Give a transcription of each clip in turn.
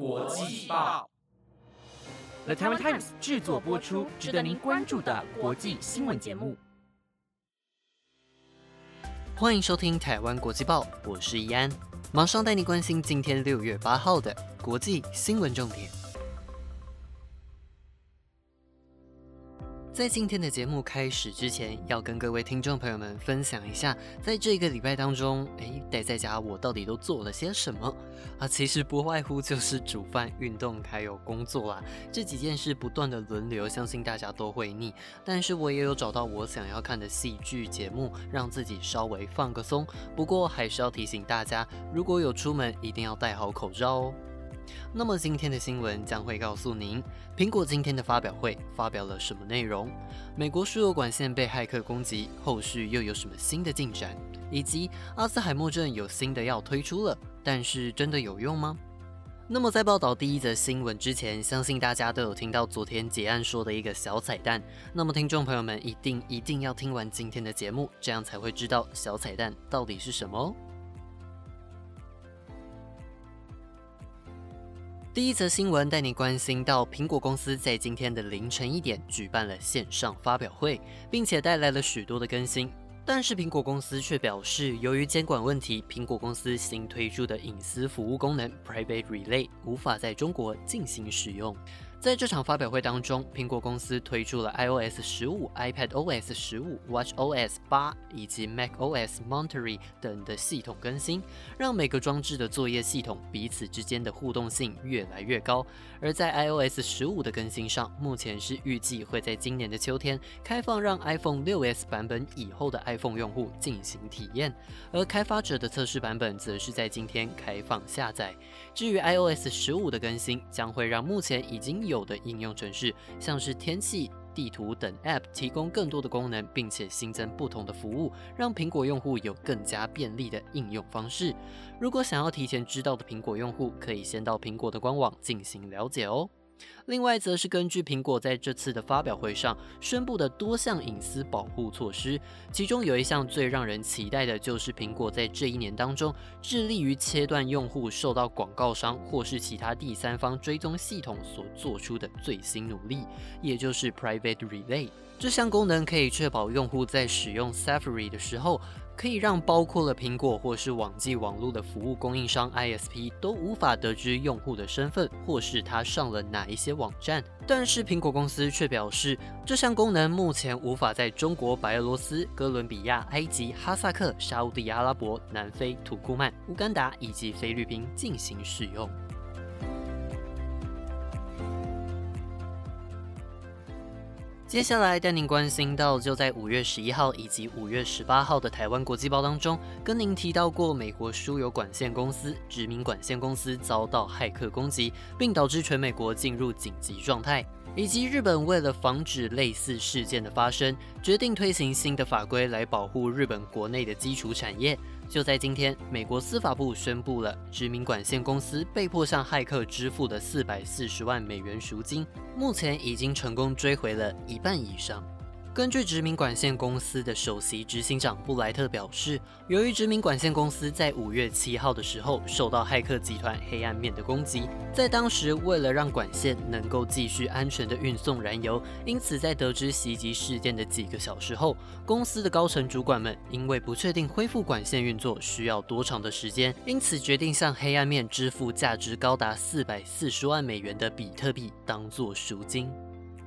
国际报，The Taiwan Times 制作播出，值得您关注的国际新闻节目。欢迎收听台湾国际报，我是易安，马上带你关心今天六月八号的国际新闻重点。在今天的节目开始之前，要跟各位听众朋友们分享一下，在这个礼拜当中，诶，待在家我到底都做了些什么啊？其实不外乎就是煮饭、运动还有工作啦，这几件事不断的轮流，相信大家都会腻。但是我也有找到我想要看的戏剧节目，让自己稍微放个松。不过还是要提醒大家，如果有出门，一定要戴好口罩哦。那么今天的新闻将会告诉您，苹果今天的发表会发表了什么内容？美国输油管线被骇客攻击，后续又有什么新的进展？以及阿兹海默症有新的药推出了，但是真的有用吗？那么在报道第一则新闻之前，相信大家都有听到昨天结案说的一个小彩蛋。那么听众朋友们一定一定要听完今天的节目，这样才会知道小彩蛋到底是什么哦。第一则新闻带你关心到，苹果公司在今天的凌晨一点举办了线上发表会，并且带来了许多的更新。但是苹果公司却表示，由于监管问题，苹果公司新推出的隐私服务功能 Private Relay 无法在中国进行使用。在这场发表会当中，苹果公司推出了 iOS 十五、iPadOS 十五、WatchOS 八以及 macOS Monterey 等的系统更新，让每个装置的作业系统彼此之间的互动性越来越高。而在 iOS 十五的更新上，目前是预计会在今年的秋天开放，让 iPhone 六 S 版本以后的 iPhone 用户进行体验。而开发者的测试版本则是在今天开放下载。至于 iOS 十五的更新，将会让目前已经有的应用程式，像是天气、地图等 App 提供更多的功能，并且新增不同的服务，让苹果用户有更加便利的应用方式。如果想要提前知道的苹果用户，可以先到苹果的官网进行了解哦。另外，则是根据苹果在这次的发表会上宣布的多项隐私保护措施，其中有一项最让人期待的，就是苹果在这一年当中致力于切断用户受到广告商或是其他第三方追踪系统所做出的最新努力，也就是 Private Relay。这项功能可以确保用户在使用 Safari 的时候。可以让包括了苹果或是网际网络的服务供应商 ISP 都无法得知用户的身份，或是他上了哪一些网站。但是苹果公司却表示，这项功能目前无法在中国、白俄罗斯、哥伦比亚、埃及、哈萨克、沙地阿拉伯、南非、土库曼、乌干达以及菲律宾进行使用。接下来带您关心到，就在五月十一号以及五月十八号的台湾国际报当中，跟您提到过，美国输油管线公司殖民管线公司遭到骇客攻击，并导致全美国进入紧急状态，以及日本为了防止类似事件的发生，决定推行新的法规来保护日本国内的基础产业。就在今天，美国司法部宣布了，知名管线公司被迫向骇客支付的四百四十万美元赎金，目前已经成功追回了一半以上。根据殖民管线公司的首席执行长布莱特表示，由于殖民管线公司在五月七号的时候受到骇客集团黑暗面的攻击，在当时为了让管线能够继续安全的运送燃油，因此在得知袭击事件的几个小时后，公司的高层主管们因为不确定恢复管线运作需要多长的时间，因此决定向黑暗面支付价值高达四百四十万美元的比特币当做赎金。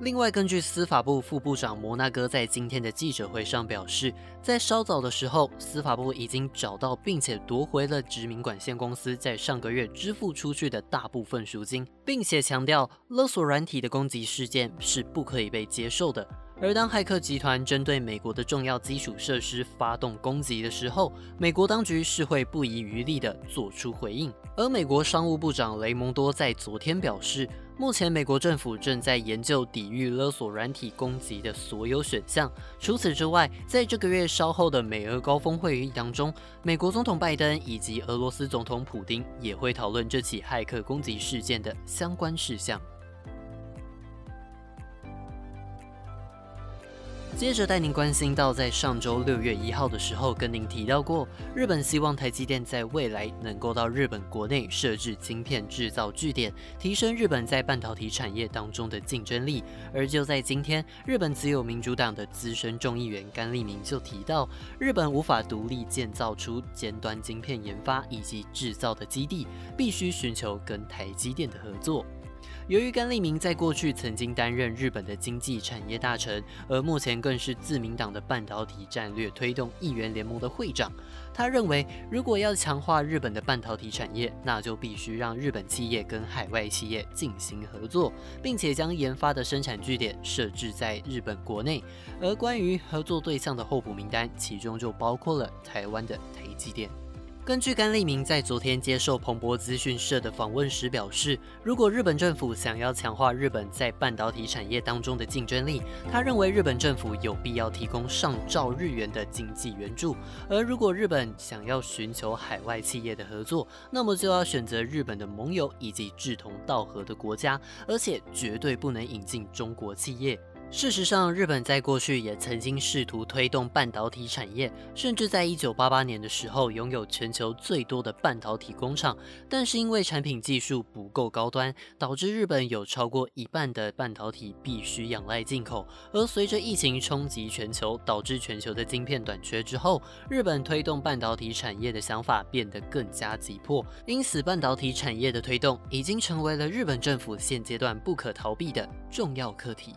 另外，根据司法部副部长摩纳哥在今天的记者会上表示，在稍早的时候，司法部已经找到并且夺回了殖民管线公司在上个月支付出去的大部分赎金，并且强调勒索软体的攻击事件是不可以被接受的。而当骇客集团针对美国的重要基础设施发动攻击的时候，美国当局是会不遗余力地做出回应。而美国商务部长雷蒙多在昨天表示。目前，美国政府正在研究抵御勒索软体攻击的所有选项。除此之外，在这个月稍后的美俄高峰会议当中，美国总统拜登以及俄罗斯总统普京也会讨论这起骇客攻击事件的相关事项。接着带您关心到，在上周六月一号的时候，跟您提到过，日本希望台积电在未来能够到日本国内设置晶片制造据点，提升日本在半导体产业当中的竞争力。而就在今天，日本自由民主党的资深众议员甘利明就提到，日本无法独立建造出尖端晶片研发以及制造的基地，必须寻求跟台积电的合作。由于甘利明在过去曾经担任日本的经济产业大臣，而目前更是自民党的半导体战略推动议员联盟的会长，他认为，如果要强化日本的半导体产业，那就必须让日本企业跟海外企业进行合作，并且将研发的生产据点设置在日本国内。而关于合作对象的候补名单，其中就包括了台湾的台积电。根据甘利明在昨天接受彭博资讯社的访问时表示，如果日本政府想要强化日本在半导体产业当中的竞争力，他认为日本政府有必要提供上兆日元的经济援助；而如果日本想要寻求海外企业的合作，那么就要选择日本的盟友以及志同道合的国家，而且绝对不能引进中国企业。事实上，日本在过去也曾经试图推动半导体产业，甚至在一九八八年的时候拥有全球最多的半导体工厂。但是因为产品技术不够高端，导致日本有超过一半的半导体必须仰赖进口。而随着疫情冲击全球，导致全球的晶片短缺之后，日本推动半导体产业的想法变得更加急迫。因此，半导体产业的推动已经成为了日本政府现阶段不可逃避的重要课题。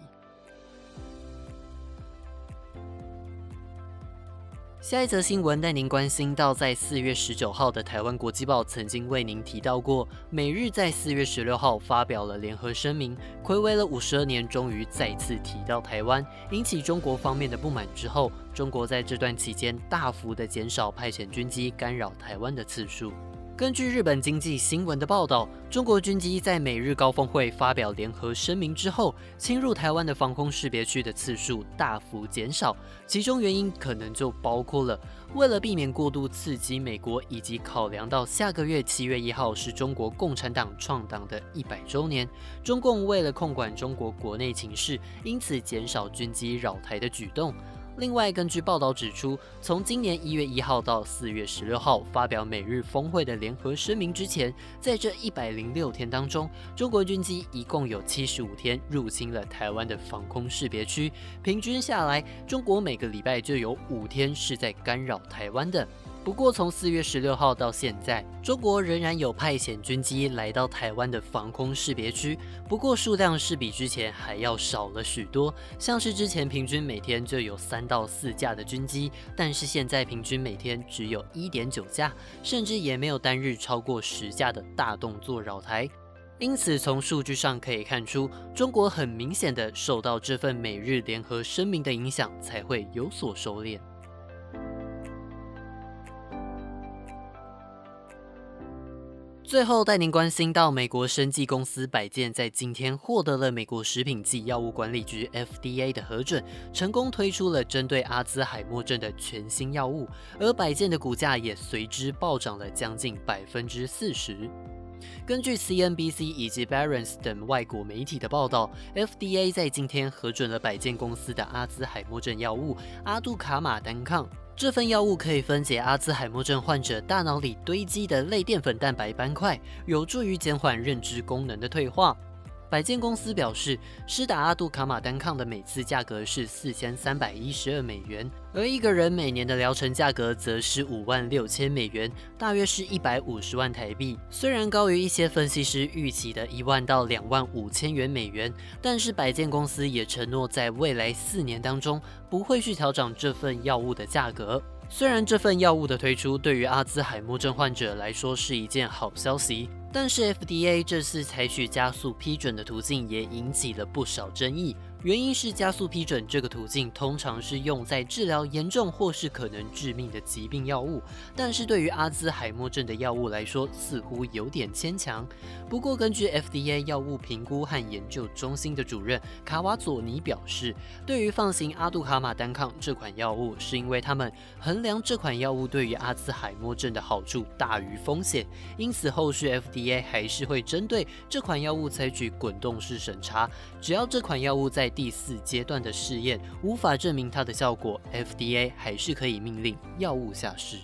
下一则新闻带您关心到，在四月十九号的台湾国际报曾经为您提到过，美日在四月十六号发表了联合声明，暌违了五十二年，终于再次提到台湾，引起中国方面的不满之后，中国在这段期间大幅的减少派遣军机干扰台湾的次数。根据日本经济新闻的报道，中国军机在美日高峰会发表联合声明之后，侵入台湾的防空识别区的次数大幅减少。其中原因可能就包括了，为了避免过度刺激美国，以及考量到下个月七月一号是中国共产党创党的一百周年，中共为了控管中国国内情势，因此减少军机扰台的举动。另外，根据报道指出，从今年一月一号到四月十六号发表美日峰会的联合声明之前，在这一百零六天当中，中国军机一共有七十五天入侵了台湾的防空识别区，平均下来，中国每个礼拜就有五天是在干扰台湾的。不过，从四月十六号到现在，中国仍然有派遣军机来到台湾的防空识别区，不过数量是比之前还要少了许多。像是之前平均每天就有三到四架的军机，但是现在平均每天只有一点九架，甚至也没有单日超过十架的大动作扰台。因此，从数据上可以看出，中国很明显的受到这份美日联合声明的影响，才会有所收敛。最后带您关心到，美国生技公司百健在今天获得了美国食品及药物管理局 FDA 的核准，成功推出了针对阿兹海默症的全新药物，而百健的股价也随之暴涨了将近百分之四十。根据 CNBC 以及 Barron's 等外国媒体的报道，FDA 在今天核准了百健公司的阿兹海默症药物阿杜卡马单抗。这份药物可以分解阿兹海默症患者大脑里堆积的类淀粉蛋白斑块，有助于减缓认知功能的退化。百健公司表示，施打阿杜卡马单抗的每次价格是四千三百一十二美元，而一个人每年的疗程价格则是五万六千美元，大约是一百五十万台币。虽然高于一些分析师预期的一万到两万五千元美元，但是百健公司也承诺在未来四年当中不会去调整这份药物的价格。虽然这份药物的推出对于阿兹海默症患者来说是一件好消息，但是 FDA 这次采取加速批准的途径也引起了不少争议。原因是加速批准这个途径通常是用在治疗严重或是可能致命的疾病药物，但是对于阿兹海默症的药物来说似乎有点牵强。不过，根据 FDA 药物评估和研究中心的主任卡瓦佐尼表示，对于放行阿杜卡马单抗这款药物，是因为他们衡量这款药物对于阿兹海默症的好处大于风险，因此后续 FDA 还是会针对这款药物采取滚动式审查，只要这款药物在第四阶段的试验，无法证明它的效果，FDA 还是可以命令药物下市。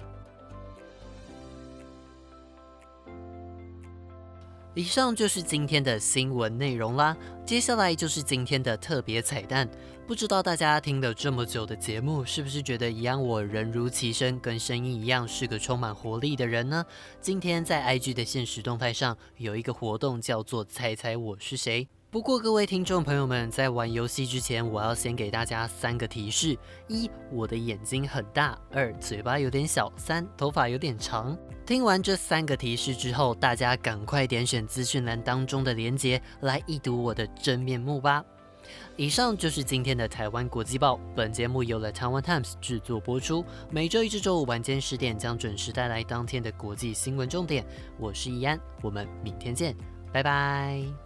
以上就是今天的新闻内容啦，接下来就是今天的特别彩蛋。不知道大家听了这么久的节目，是不是觉得一样我人如其声，跟声音一样是个充满活力的人呢？今天在 IG 的现实动态上有一个活动，叫做猜猜我是谁。不过各位听众朋友们，在玩游戏之前，我要先给大家三个提示：一，我的眼睛很大；二，嘴巴有点小；三，头发有点长。听完这三个提示之后，大家赶快点选资讯栏当中的链接来一睹我的真面目吧。以上就是今天的台湾国际报，本节目由了台湾 Times 制作播出，每周一至周五晚间十点将准时带来当天的国际新闻重点。我是易安，我们明天见，拜拜。